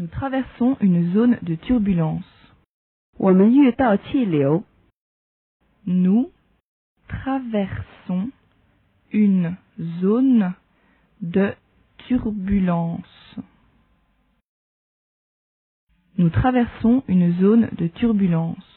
Nous traversons une zone de turbulence. Nous traversons une zone de turbulence. Nous traversons une zone de turbulence.